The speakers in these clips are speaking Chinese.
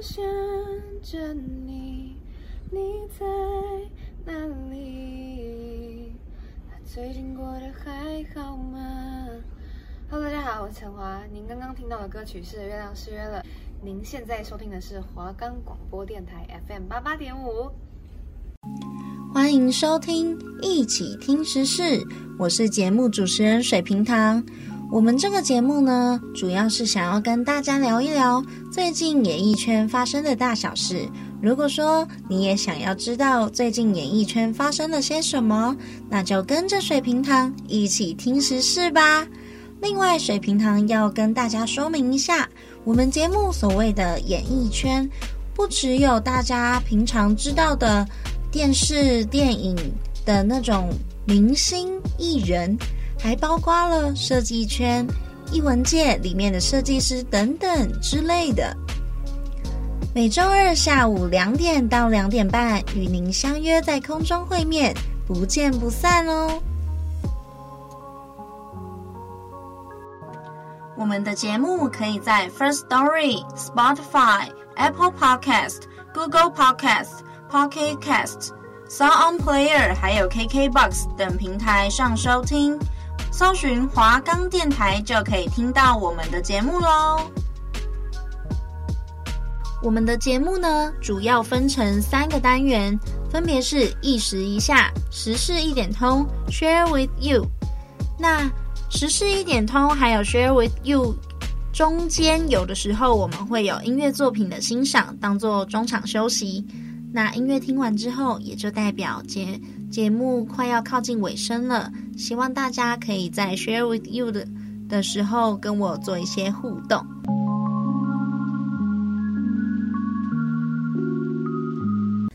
想着你，你在哪里？最近过得还好吗？Hello，大家好，我是陈华。您刚刚听到的歌曲是《月亮失约了》。您现在收听的是华冈广播电台 FM 八八点五。欢迎收听一起听时事，我是节目主持人水瓶糖。我们这个节目呢，主要是想要跟大家聊一聊最近演艺圈发生的大小事。如果说你也想要知道最近演艺圈发生了些什么，那就跟着水瓶糖一起听时事吧。另外，水瓶糖要跟大家说明一下，我们节目所谓的演艺圈，不只有大家平常知道的。电视、电影的那种明星艺人，还包括了设计圈、艺文界里面的设计师等等之类的。每周二下午两点到两点半，与您相约在空中会面，不见不散哦。我们的节目可以在 First Story、Spotify、Apple Podcast、Google Podcast。Pocket Cast、Sound On Player 还有 KKBox 等平台上收听，搜寻华冈电台就可以听到我们的节目喽。我们的节目呢，主要分成三个单元，分别是一时一下、时事一点通、Share with You。那时事一点通还有 Share with You 中间，有的时候我们会有音乐作品的欣赏，当做中场休息。那音乐听完之后，也就代表节节目快要靠近尾声了。希望大家可以在 share with you 的的时候跟我做一些互动。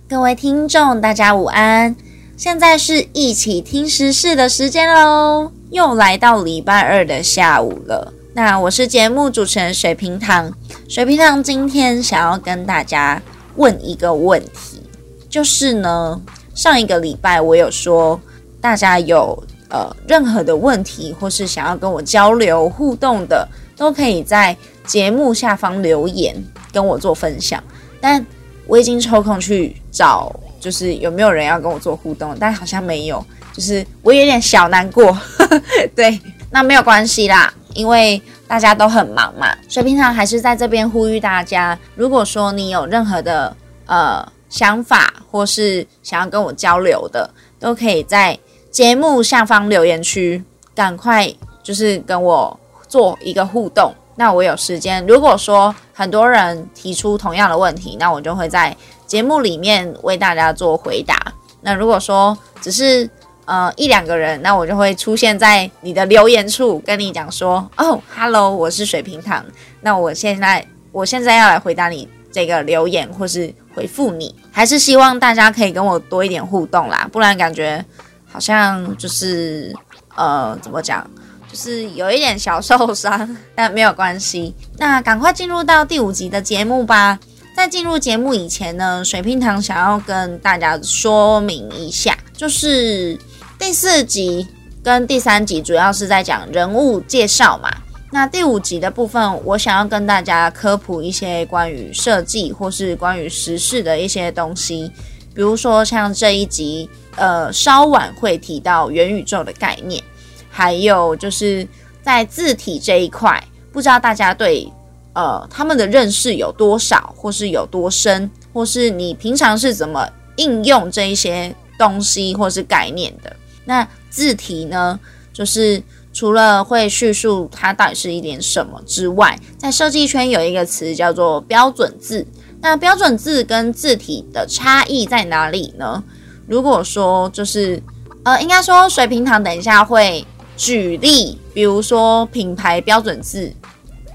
各位听众，大家午安！现在是一起听时事的时间喽，又来到礼拜二的下午了。那我是节目主持人水瓶糖，水瓶糖今天想要跟大家。问一个问题，就是呢，上一个礼拜我有说，大家有呃任何的问题，或是想要跟我交流互动的，都可以在节目下方留言跟我做分享。但我已经抽空去找，就是有没有人要跟我做互动，但好像没有，就是我有点小难过。对，那没有关系啦，因为。大家都很忙嘛，所以平常还是在这边呼吁大家，如果说你有任何的呃想法，或是想要跟我交流的，都可以在节目下方留言区，赶快就是跟我做一个互动。那我有时间，如果说很多人提出同样的问题，那我就会在节目里面为大家做回答。那如果说只是呃，一两个人，那我就会出现在你的留言处，跟你讲说，哦，Hello，我是水瓶糖。那我现在，我现在要来回答你这个留言，或是回复你，还是希望大家可以跟我多一点互动啦，不然感觉好像就是，呃，怎么讲，就是有一点小受伤，但没有关系。那赶快进入到第五集的节目吧。在进入节目以前呢，水瓶糖想要跟大家说明一下，就是。第四集跟第三集主要是在讲人物介绍嘛，那第五集的部分，我想要跟大家科普一些关于设计或是关于时事的一些东西，比如说像这一集，呃，稍晚会提到元宇宙的概念，还有就是在字体这一块，不知道大家对呃他们的认识有多少，或是有多深，或是你平常是怎么应用这一些东西或是概念的。那字体呢，就是除了会叙述它到底是一点什么之外，在设计圈有一个词叫做标准字。那标准字跟字体的差异在哪里呢？如果说就是呃，应该说水瓶糖等一下会举例，比如说品牌标准字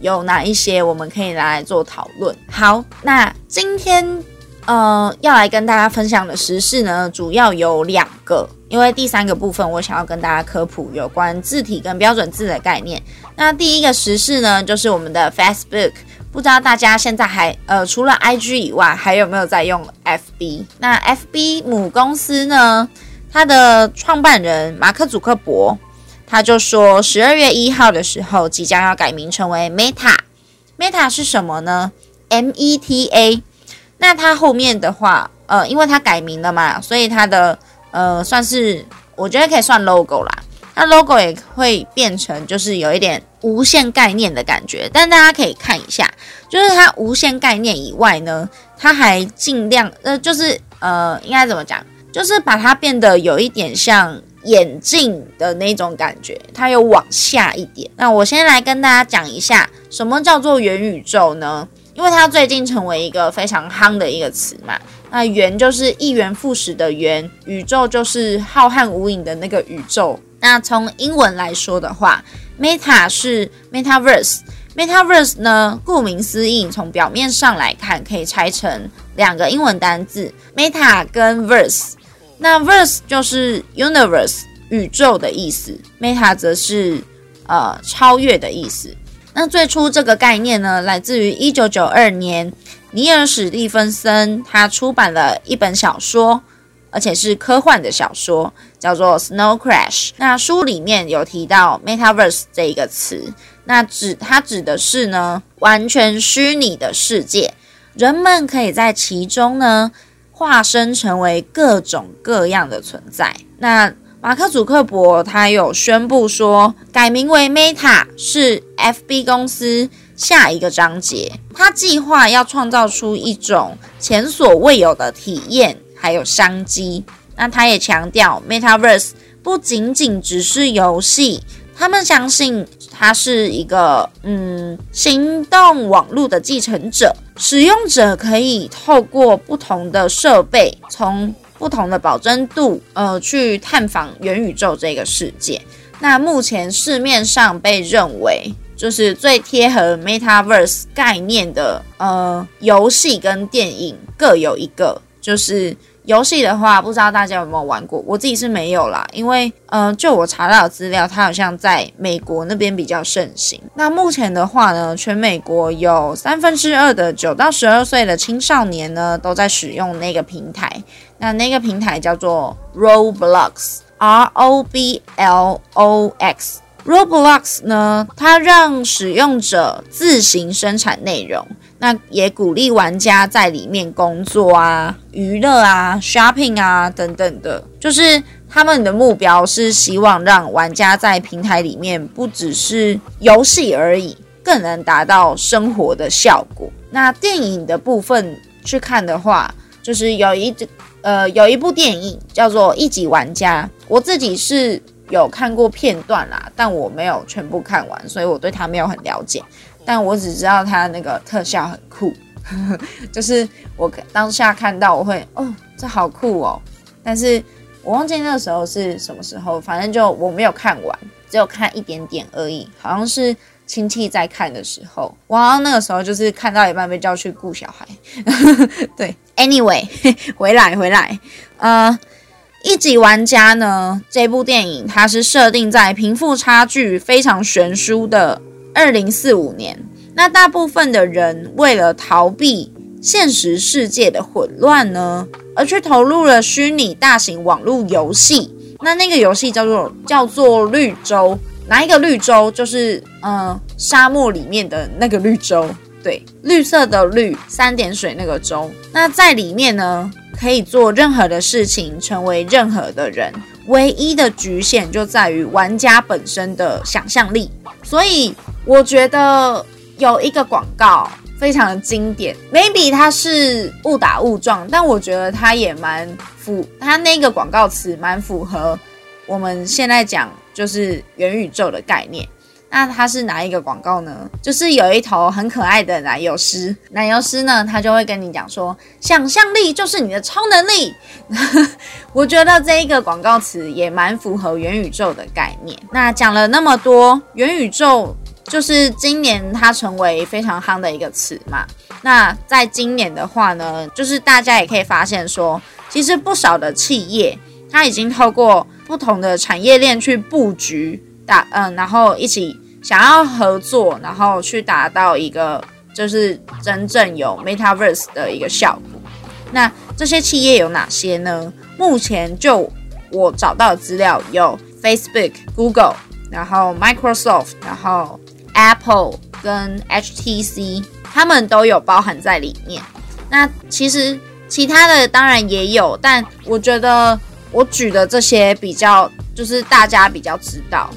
有哪一些，我们可以来做讨论。好，那今天呃要来跟大家分享的时事呢，主要有两个。因为第三个部分，我想要跟大家科普有关字体跟标准字的概念。那第一个时事呢，就是我们的 Facebook，不知道大家现在还呃除了 IG 以外，还有没有在用 FB？那 FB 母公司呢，它的创办人马克·祖克伯，他就说十二月一号的时候即将要改名成为 Meta。Meta 是什么呢 Meta。那它后面的话，呃，因为它改名了嘛，所以它的呃算是我觉得可以算 logo 啦。那 logo 也会变成就是有一点无限概念的感觉，但大家可以看一下，就是它无限概念以外呢，它还尽量呃就是呃应该怎么讲，就是把它变得有一点像眼镜的那种感觉，它有往下一点。那我先来跟大家讲一下，什么叫做元宇宙呢？因为它最近成为一个非常夯的一个词嘛，那元就是一元复始的元，宇宙就是浩瀚无垠的那个宇宙。那从英文来说的话，Meta 是 Metaverse，Metaverse 呢，顾名思义，从表面上来看，可以拆成两个英文单字，Meta 跟 Verse。那 Verse 就是 Universe 宇宙的意思，Meta 则是呃超越的意思。那最初这个概念呢，来自于一九九二年，尼尔史蒂芬森他出版了一本小说，而且是科幻的小说，叫做《Snow Crash》。那书里面有提到 “Metaverse” 这一个词，那指它指的是呢，完全虚拟的世界，人们可以在其中呢，化身成为各种各样的存在。那马克·祖克伯他有宣布说，改名为 Meta 是 FB 公司下一个章节。他计划要创造出一种前所未有的体验，还有商机。那他也强调，Metaverse 不仅仅只是游戏，他们相信它是一个嗯行动网络的继承者，使用者可以透过不同的设备从。不同的保真度，呃，去探访元宇宙这个世界。那目前市面上被认为就是最贴合 Metaverse 概念的，呃，游戏跟电影各有一个，就是。游戏的话，不知道大家有没有玩过？我自己是没有啦，因为，嗯、呃，就我查到的资料，它好像在美国那边比较盛行。那目前的话呢，全美国有三分之二的九到十二岁的青少年呢，都在使用那个平台。那那个平台叫做 Roblox，R O B L O X。Roblox 呢，它让使用者自行生产内容。那也鼓励玩家在里面工作啊、娱乐啊、shopping 啊等等的，就是他们的目标是希望让玩家在平台里面不只是游戏而已，更能达到生活的效果。那电影的部分去看的话，就是有一呃有一部电影叫做《一级玩家》，我自己是有看过片段啦，但我没有全部看完，所以我对他没有很了解。但我只知道他那个特效很酷，就是我当下看到我会哦，这好酷哦。但是我忘记那个时候是什么时候，反正就我没有看完，只有看一点点而已。好像是亲戚在看的时候，我好像那个时候就是看到一半被叫去顾小孩。对，Anyway，回来回来，呃，一级玩家呢，这部电影它是设定在贫富差距非常悬殊的。二零四五年，那大部分的人为了逃避现实世界的混乱呢，而去投入了虚拟大型网络游戏。那那个游戏叫做叫做绿洲，哪一个绿洲？就是嗯、沙漠里面的那个绿洲，对，绿色的绿，三点水那个洲。那在里面呢，可以做任何的事情，成为任何的人。唯一的局限就在于玩家本身的想象力，所以我觉得有一个广告非常的经典，maybe 它是误打误撞，但我觉得它也蛮符，它那个广告词蛮符合我们现在讲就是元宇宙的概念。那它是哪一个广告呢？就是有一头很可爱的奶油狮，奶油狮呢，它就会跟你讲说，想象力就是你的超能力。我觉得这一个广告词也蛮符合元宇宙的概念。那讲了那么多，元宇宙就是今年它成为非常夯的一个词嘛。那在今年的话呢，就是大家也可以发现说，其实不少的企业，它已经透过不同的产业链去布局。打嗯，然后一起想要合作，然后去达到一个就是真正有 Metaverse 的一个效果。那这些企业有哪些呢？目前就我找到的资料有 Facebook、Google，然后 Microsoft，然后 Apple 跟 HTC，他们都有包含在里面。那其实其他的当然也有，但我觉得我举的这些比较就是大家比较知道，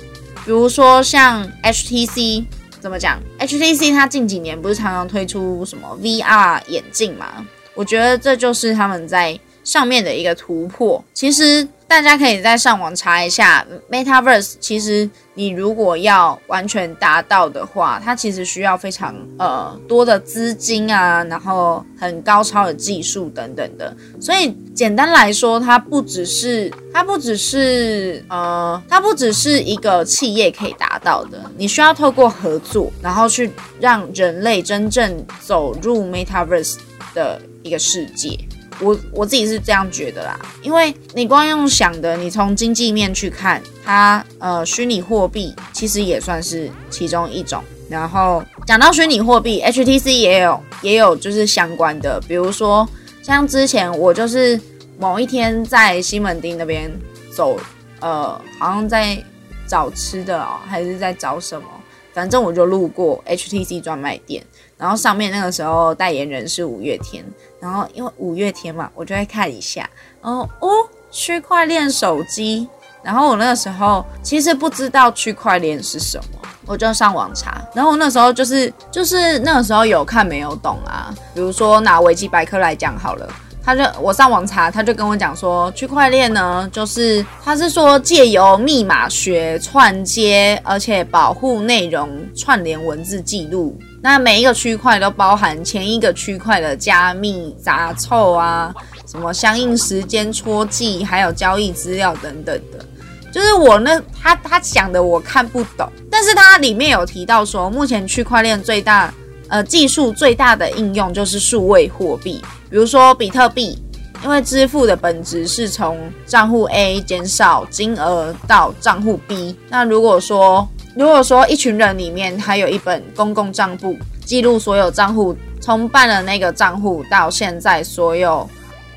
比如说像 HTC 怎么讲？HTC 它近几年不是常常推出什么 VR 眼镜嘛？我觉得这就是他们在上面的一个突破。其实。大家可以在上网查一下，Metaverse。其实你如果要完全达到的话，它其实需要非常呃多的资金啊，然后很高超的技术等等的。所以简单来说，它不只是它不只是呃它不只是一个企业可以达到的，你需要透过合作，然后去让人类真正走入 Metaverse 的一个世界。我我自己是这样觉得啦，因为你光用想的，你从经济面去看，它呃虚拟货币其实也算是其中一种。然后讲到虚拟货币，HTC 也有也有就是相关的，比如说像之前我就是某一天在西门町那边走，呃，好像在找吃的哦，还是在找什么，反正我就路过 HTC 专卖店。然后上面那个时候代言人是五月天，然后因为五月天嘛，我就会看一下，哦哦，区块链手机，然后我那个时候其实不知道区块链是什么，我就上网查，然后我那时候就是就是那个时候有看没有懂啊，比如说拿维基百科来讲好了。他就我上网查，他就跟我讲说，区块链呢，就是他是说借由密码学串接，而且保护内容串联文字记录。那每一个区块都包含前一个区块的加密杂凑啊，什么相应时间戳记，还有交易资料等等的。就是我那他他讲的我看不懂，但是他里面有提到说，目前区块链最大呃技术最大的应用就是数位货币。比如说比特币，因为支付的本质是从账户 A 减少金额到账户 B。那如果说如果说一群人里面还有一本公共账簿，记录所有账户从办了那个账户到现在所有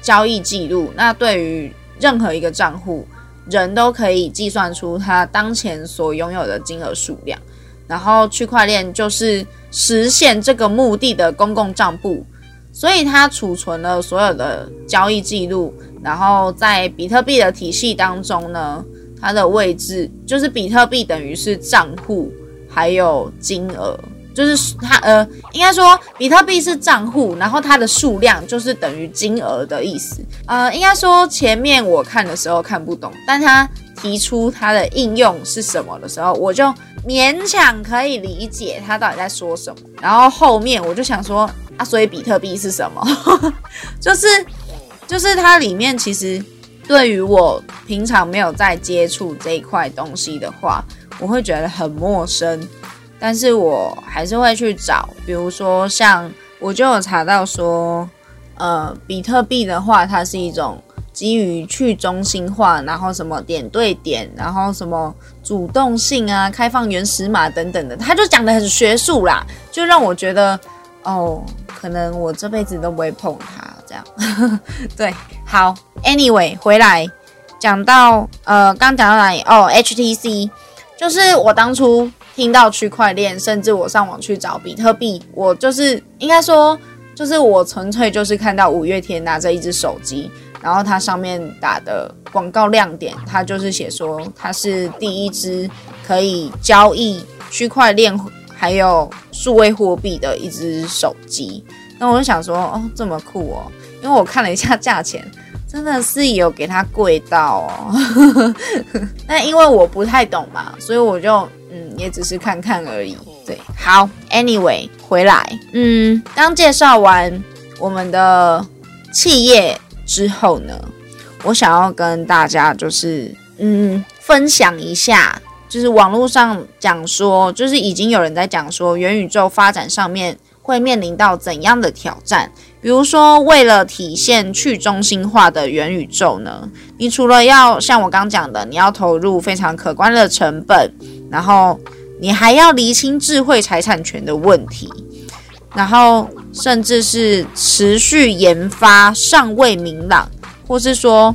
交易记录，那对于任何一个账户，人都可以计算出他当前所拥有的金额数量。然后区块链就是实现这个目的的公共账簿。所以它储存了所有的交易记录，然后在比特币的体系当中呢，它的位置就是比特币等于是账户，还有金额，就是它呃，应该说比特币是账户，然后它的数量就是等于金额的意思。呃，应该说前面我看的时候看不懂，但它提出它的应用是什么的时候，我就勉强可以理解它到底在说什么。然后后面我就想说。啊，所以比特币是什么？就是就是它里面其实对于我平常没有在接触这一块东西的话，我会觉得很陌生。但是我还是会去找，比如说像我就有查到说，呃，比特币的话，它是一种基于去中心化，然后什么点对点，然后什么主动性啊、开放原始码等等的，他就讲得很学术啦，就让我觉得。哦，可能我这辈子都不会碰它这样。对，好，Anyway，回来讲到呃，刚讲到哪里？哦，HTC，就是我当初听到区块链，甚至我上网去找比特币，我就是应该说，就是我纯粹就是看到五月天拿着一只手机，然后它上面打的广告亮点，它就是写说它是第一只可以交易区块链。还有数位货币的一只手机，那我就想说，哦，这么酷哦！因为我看了一下价钱，真的是有给它贵到哦。那因为我不太懂嘛，所以我就嗯，也只是看看而已。对，好，Anyway，回来，嗯，刚介绍完我们的企业之后呢，我想要跟大家就是嗯，分享一下。就是网络上讲说，就是已经有人在讲说，元宇宙发展上面会面临到怎样的挑战？比如说，为了体现去中心化的元宇宙呢，你除了要像我刚讲的，你要投入非常可观的成本，然后你还要厘清智慧财产权的问题，然后甚至是持续研发尚未明朗，或是说。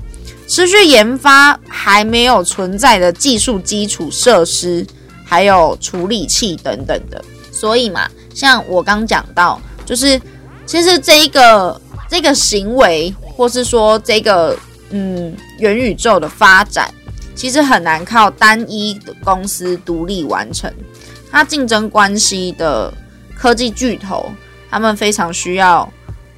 持续研发还没有存在的技术基础设施，还有处理器等等的，所以嘛，像我刚讲到，就是其实这一个这个行为，或是说这个嗯元宇宙的发展，其实很难靠单一的公司独立完成。它竞争关系的科技巨头，他们非常需要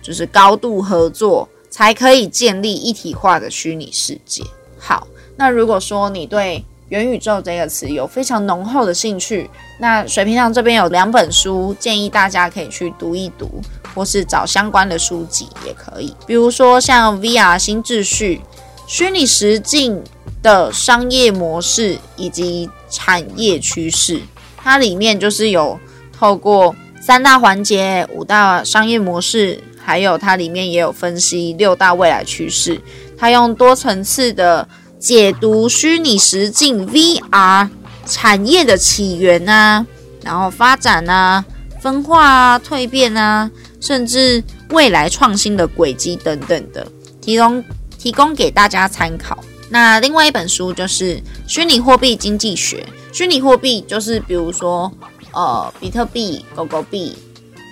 就是高度合作，才可以建立一体化的虚拟世界。好，那如果说你对元宇宙这个词有非常浓厚的兴趣，那水瓶上这边有两本书，建议大家可以去读一读，或是找相关的书籍也可以。比如说像 VR 新秩序、虚拟实境的商业模式以及产业趋势，它里面就是有透过三大环节、五大商业模式，还有它里面也有分析六大未来趋势，它用多层次的。解读虚拟实境 VR 产业的起源啊，然后发展啊、分化啊、蜕变啊，甚至未来创新的轨迹等等的，提供提供给大家参考。那另外一本书就是《虚拟货币经济学》，虚拟货币就是比如说呃比特币、狗狗币，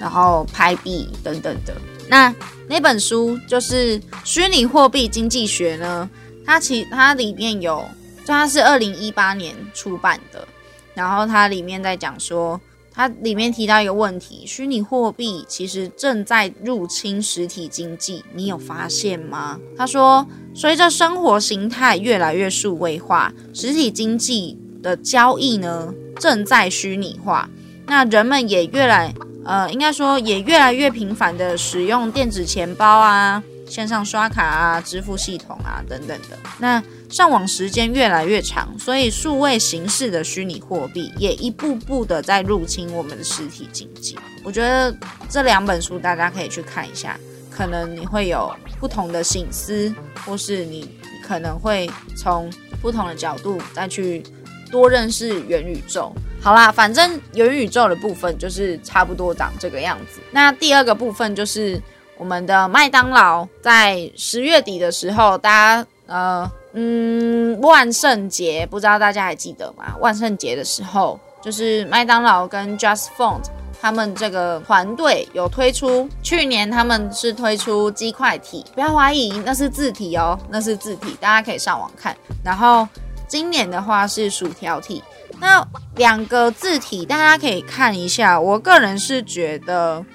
然后拍币等等的。那那本书就是《虚拟货币经济学》呢？它其它里面有，就它是二零一八年出版的，然后它里面在讲说，它里面提到一个问题：虚拟货币其实正在入侵实体经济，你有发现吗？他说，随着生活形态越来越数位化，实体经济的交易呢正在虚拟化，那人们也越来，呃，应该说也越来越频繁的使用电子钱包啊。线上刷卡啊，支付系统啊，等等的。那上网时间越来越长，所以数位形式的虚拟货币也一步步的在入侵我们的实体经济。我觉得这两本书大家可以去看一下，可能你会有不同的省思，或是你可能会从不同的角度再去多认识元宇宙。好啦，反正元宇宙的部分就是差不多长这个样子。那第二个部分就是。我们的麦当劳在十月底的时候，大家呃嗯，万圣节不知道大家还记得吗？万圣节的时候，就是麦当劳跟 Just Font 他们这个团队有推出，去年他们是推出鸡块体，不要怀疑那是字体哦，那是字体，大家可以上网看。然后今年的话是薯条体，那两个字体大家可以看一下。我个人是觉得。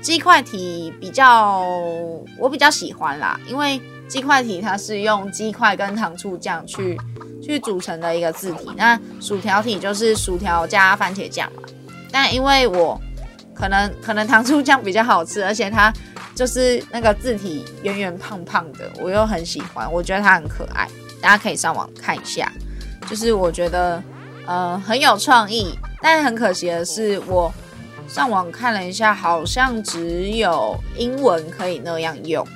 鸡块体比较，我比较喜欢啦，因为鸡块体它是用鸡块跟糖醋酱去去组成的一个字体，那薯条体就是薯条加番茄酱嘛。但因为我可能可能糖醋酱比较好吃，而且它就是那个字体圆圆胖胖的，我又很喜欢，我觉得它很可爱，大家可以上网看一下。就是我觉得呃很有创意，但很可惜的是我。上网看了一下，好像只有英文可以那样用，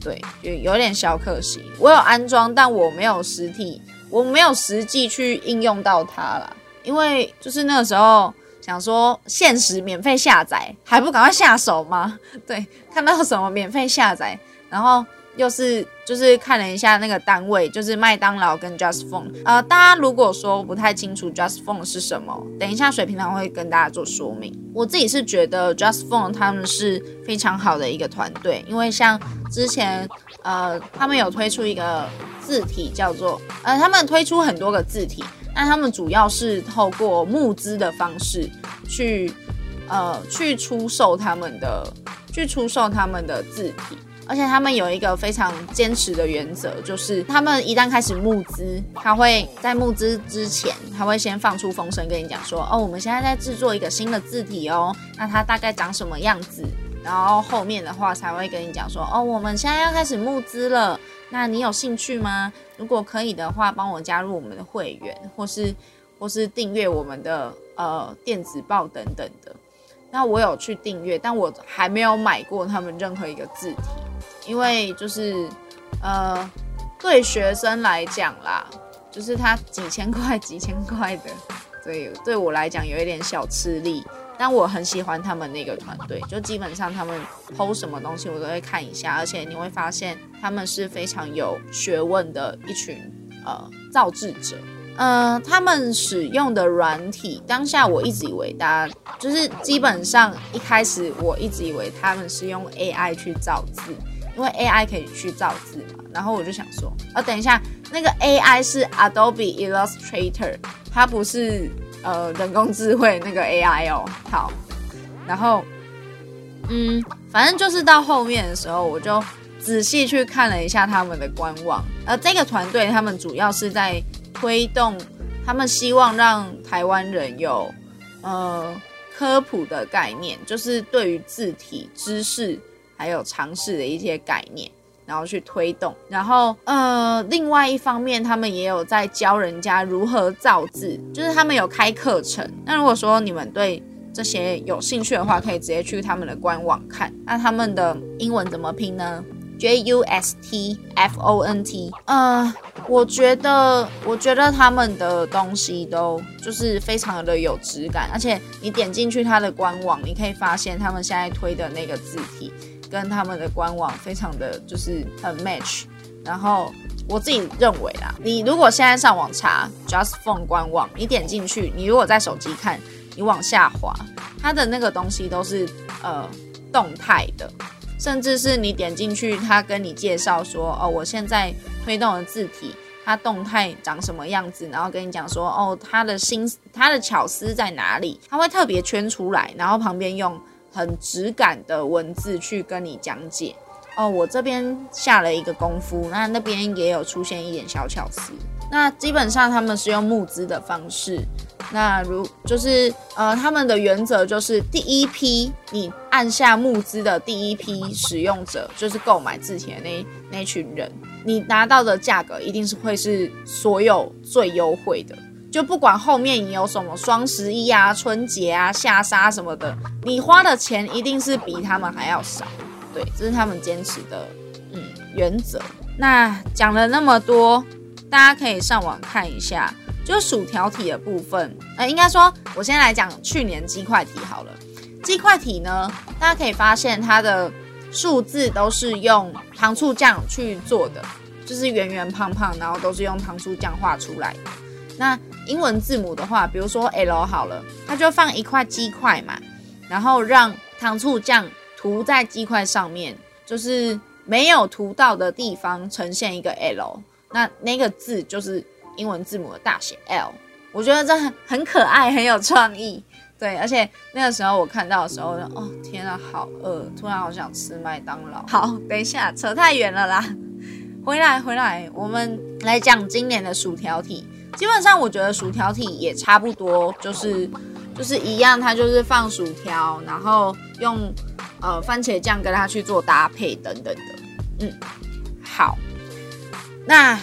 对，就有点小可惜。我有安装，但我没有实体，我没有实际去应用到它啦。因为就是那个时候想说，限时免费下载，还不赶快下手吗？对，看到什么免费下载，然后。又是就是看了一下那个单位，就是麦当劳跟 Just Phone。呃，大家如果说不太清楚 Just Phone 是什么，等一下水瓶堂会跟大家做说明。我自己是觉得 Just Phone 他们是非常好的一个团队，因为像之前呃他们有推出一个字体叫做呃他们推出很多个字体，那他们主要是透过募资的方式去呃去出售他们的去出售他们的字体。而且他们有一个非常坚持的原则，就是他们一旦开始募资，他会在募资之前，他会先放出风声跟你讲说，哦，我们现在在制作一个新的字体哦，那它大概长什么样子，然后后面的话才会跟你讲说，哦，我们现在要开始募资了，那你有兴趣吗？如果可以的话，帮我加入我们的会员，或是或是订阅我们的呃电子报等等的。那我有去订阅，但我还没有买过他们任何一个字体。因为就是，呃，对学生来讲啦，就是他几千块、几千块的，所以对我来讲有一点小吃力。但我很喜欢他们那个团队，就基本上他们剖什么东西我都会看一下，而且你会发现他们是非常有学问的一群呃造字者。呃，他们使用的软体，当下我一直以为大家就是基本上一开始我一直以为他们是用 AI 去造字，因为 AI 可以去造字嘛。然后我就想说，啊，等一下，那个 AI 是 Adobe Illustrator，它不是呃人工智慧那个 AI 哦。好，然后嗯，反正就是到后面的时候，我就仔细去看了一下他们的官网，呃，这个团队他们主要是在。推动他们希望让台湾人有呃科普的概念，就是对于字体知识还有尝试的一些概念，然后去推动。然后呃，另外一方面，他们也有在教人家如何造字，就是他们有开课程。那如果说你们对这些有兴趣的话，可以直接去他们的官网看。那他们的英文怎么拼呢？J U S T F O N T。呃。我觉得，我觉得他们的东西都就是非常的有质感，而且你点进去他的官网，你可以发现他们现在推的那个字体跟他们的官网非常的就是很 match。然后我自己认为啦，你如果现在上网查 Just Phone 官网，你点进去，你如果在手机看，你往下滑，它的那个东西都是呃动态的，甚至是你点进去，他跟你介绍说，哦，我现在。推动的字体，它动态长什么样子，然后跟你讲说，哦，它的心，它的巧思在哪里，它会特别圈出来，然后旁边用很质感的文字去跟你讲解。哦，我这边下了一个功夫，那那边也有出现一点小巧思。那基本上他们是用募资的方式。那如就是呃，他们的原则就是第一批你按下募资的第一批使用者，就是购买字体的那那群人，你拿到的价格一定是会是所有最优惠的，就不管后面你有什么双十一啊、春节啊、下沙什么的，你花的钱一定是比他们还要少。对，这是他们坚持的嗯原则。那讲了那么多，大家可以上网看一下。就薯条体的部分，呃，应该说，我先来讲去年鸡块体好了。鸡块体呢，大家可以发现它的数字都是用糖醋酱去做的，就是圆圆胖胖，然后都是用糖醋酱画出来的。那英文字母的话，比如说 L 好了，它就放一块鸡块嘛，然后让糖醋酱涂在鸡块上面，就是没有涂到的地方呈现一个 L，那那个字就是。英文字母的大写 L，我觉得这很很可爱，很有创意。对，而且那个时候我看到的时候，哦天啊，好饿，突然好想吃麦当劳。好，等一下，扯太远了啦，回来回来，我们来讲今年的薯条体。基本上我觉得薯条体也差不多，就是就是一样，它就是放薯条，然后用呃番茄酱跟它去做搭配等等的。嗯，好，那。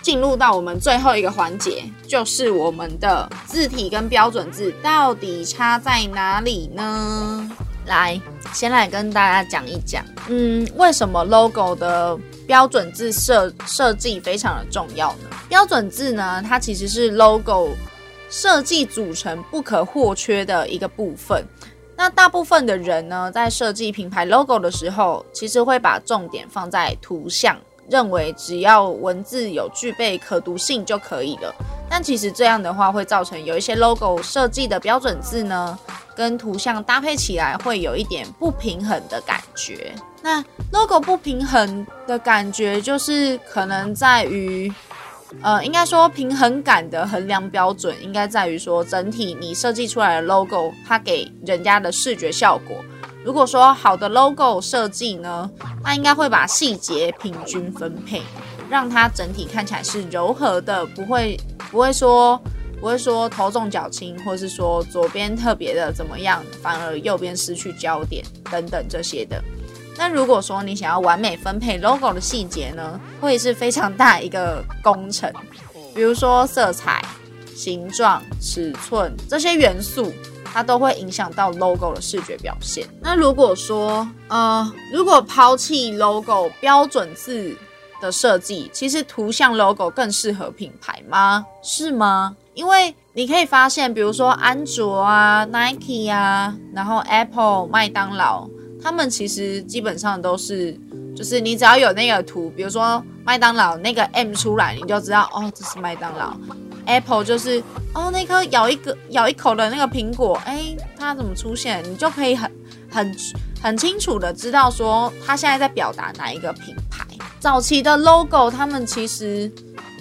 进入到我们最后一个环节，就是我们的字体跟标准字到底差在哪里呢？来，先来跟大家讲一讲，嗯，为什么 logo 的标准字设设计非常的重要呢？标准字呢，它其实是 logo 设计组成不可或缺的一个部分。那大部分的人呢，在设计品牌 logo 的时候，其实会把重点放在图像。认为只要文字有具备可读性就可以了，但其实这样的话会造成有一些 logo 设计的标准字呢，跟图像搭配起来会有一点不平衡的感觉。那 logo 不平衡的感觉就是可能在于，呃，应该说平衡感的衡量标准应该在于说整体你设计出来的 logo 它给人家的视觉效果。如果说好的 logo 设计呢，它应该会把细节平均分配，让它整体看起来是柔和的，不会不会说不会说头重脚轻，或是说左边特别的怎么样，反而右边失去焦点等等这些的。那如果说你想要完美分配 logo 的细节呢，会是非常大一个工程，比如说色彩、形状、尺寸这些元素。它都会影响到 logo 的视觉表现。那如果说，呃，如果抛弃 logo 标准字的设计，其实图像 logo 更适合品牌吗？是吗？因为你可以发现，比如说安卓啊、Nike 啊，然后 Apple、麦当劳，他们其实基本上都是就是你只要有那个图，比如说麦当劳那个 M 出来，你就知道哦，这是麦当劳。Apple 就是哦，那颗咬一个咬一口的那个苹果，哎，它怎么出现？你就可以很很很清楚的知道说，它现在在表达哪一个品牌。早期的 logo，他们其实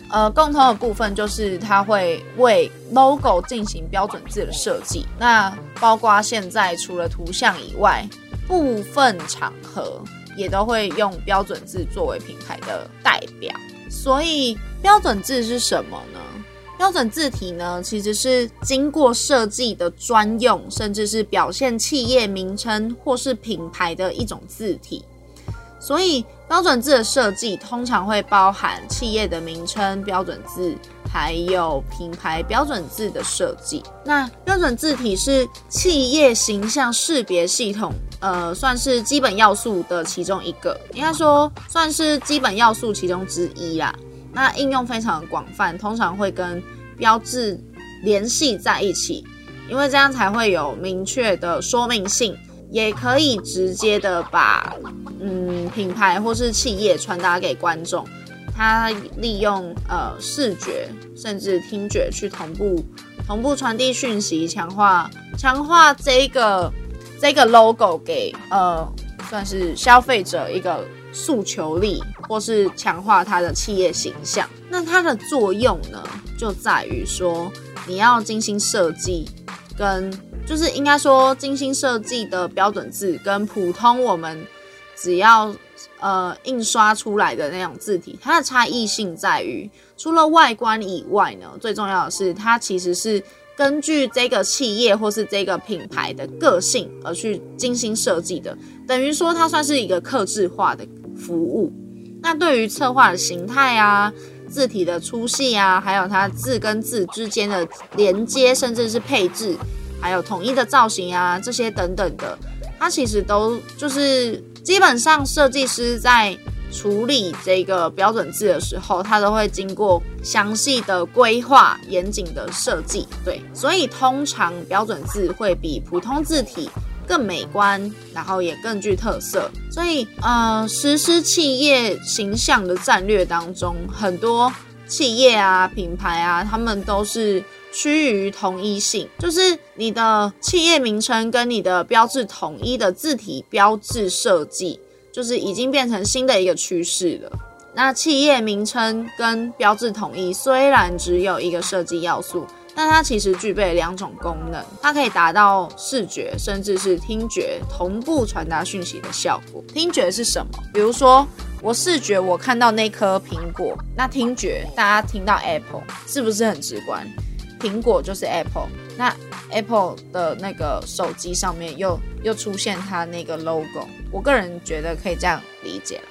呃共同的部分就是它会为 logo 进行标准字的设计。那包括现在除了图像以外，部分场合也都会用标准字作为品牌的代表。所以标准字是什么呢？标准字体呢，其实是经过设计的专用，甚至是表现企业名称或是品牌的一种字体。所以，标准字的设计通常会包含企业的名称标准字，还有品牌标准字的设计。那标准字体是企业形象识别系统，呃，算是基本要素的其中一个，应该说算是基本要素其中之一啦。那应用非常的广泛，通常会跟标志联系在一起，因为这样才会有明确的说明性，也可以直接的把嗯品牌或是企业传达给观众。它利用呃视觉甚至听觉去同步同步传递讯息，强化强化这个这个 logo 给呃算是消费者一个。诉求力，或是强化它的企业形象，那它的作用呢，就在于说，你要精心设计，跟就是应该说精心设计的标准字，跟普通我们只要呃印刷出来的那种字体，它的差异性在于，除了外观以外呢，最重要的是它其实是。根据这个企业或是这个品牌的个性而去精心设计的，等于说它算是一个客制化的服务。那对于策划的形态啊、字体的粗细啊，还有它字跟字之间的连接，甚至是配置，还有统一的造型啊，这些等等的，它其实都就是基本上设计师在。处理这个标准字的时候，它都会经过详细的规划、严谨的设计。对，所以通常标准字会比普通字体更美观，然后也更具特色。所以，呃，实施企业形象的战略当中，很多企业啊、品牌啊，他们都是趋于统一性，就是你的企业名称跟你的标志统一的字体标志设计。就是已经变成新的一个趋势了。那企业名称跟标志统一虽然只有一个设计要素，但它其实具备两种功能，它可以达到视觉甚至是听觉同步传达讯息的效果。听觉是什么？比如说我视觉我看到那颗苹果，那听觉大家听到 Apple 是不是很直观？苹果就是 Apple，那 Apple 的那个手机上面又又出现它那个 logo，我个人觉得可以这样理解。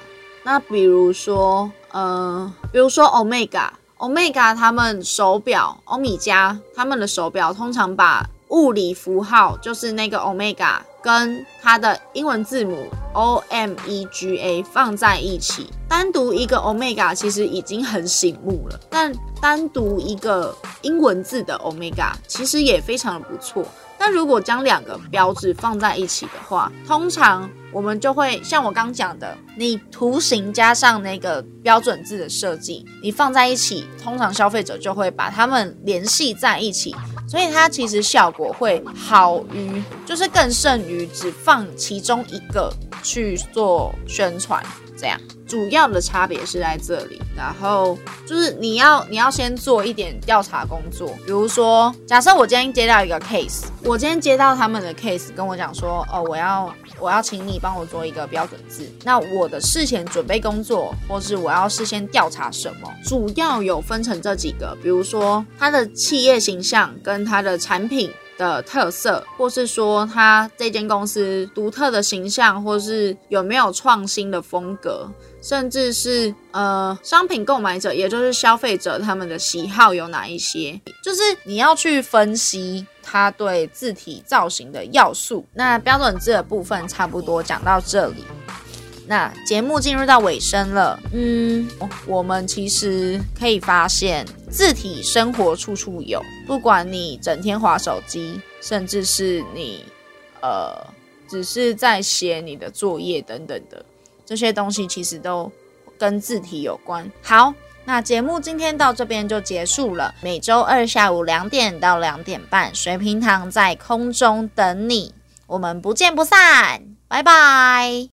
那比如说，呃，比如说 Omega，Omega 他们手表，欧米茄他们的手表通常把物理符号就是那个 Omega 跟它的英文字母 O M E G A 放在一起，单独一个 Omega 其实已经很醒目了，但单独一个英文字的 Omega 其实也非常的不错。但如果将两个标志放在一起的话，通常我们就会像我刚讲的，你图形加上那个标准字的设计，你放在一起，通常消费者就会把它们联系在一起。所以它其实效果会好于，就是更胜于只放其中一个去做宣传，这样主要的差别是在这里。然后就是你要你要先做一点调查工作，比如说，假设我今天接到一个 case，我今天接到他们的 case，跟我讲说，哦，我要。我要请你帮我做一个标准字，那我的事前准备工作，或是我要事先调查什么，主要有分成这几个，比如说它的企业形象跟它的产品的特色，或是说它这间公司独特的形象，或是有没有创新的风格，甚至是呃商品购买者，也就是消费者他们的喜好有哪一些，就是你要去分析。它对字体造型的要素，那标准字的部分差不多讲到这里。那节目进入到尾声了，嗯，我们其实可以发现，字体生活处处有，不管你整天划手机，甚至是你呃只是在写你的作业等等的，这些东西其实都跟字体有关。好，那节目今天到这边就结束了。每周二下午两点到两点半，水平糖在空中等你，我们不见不散，拜拜。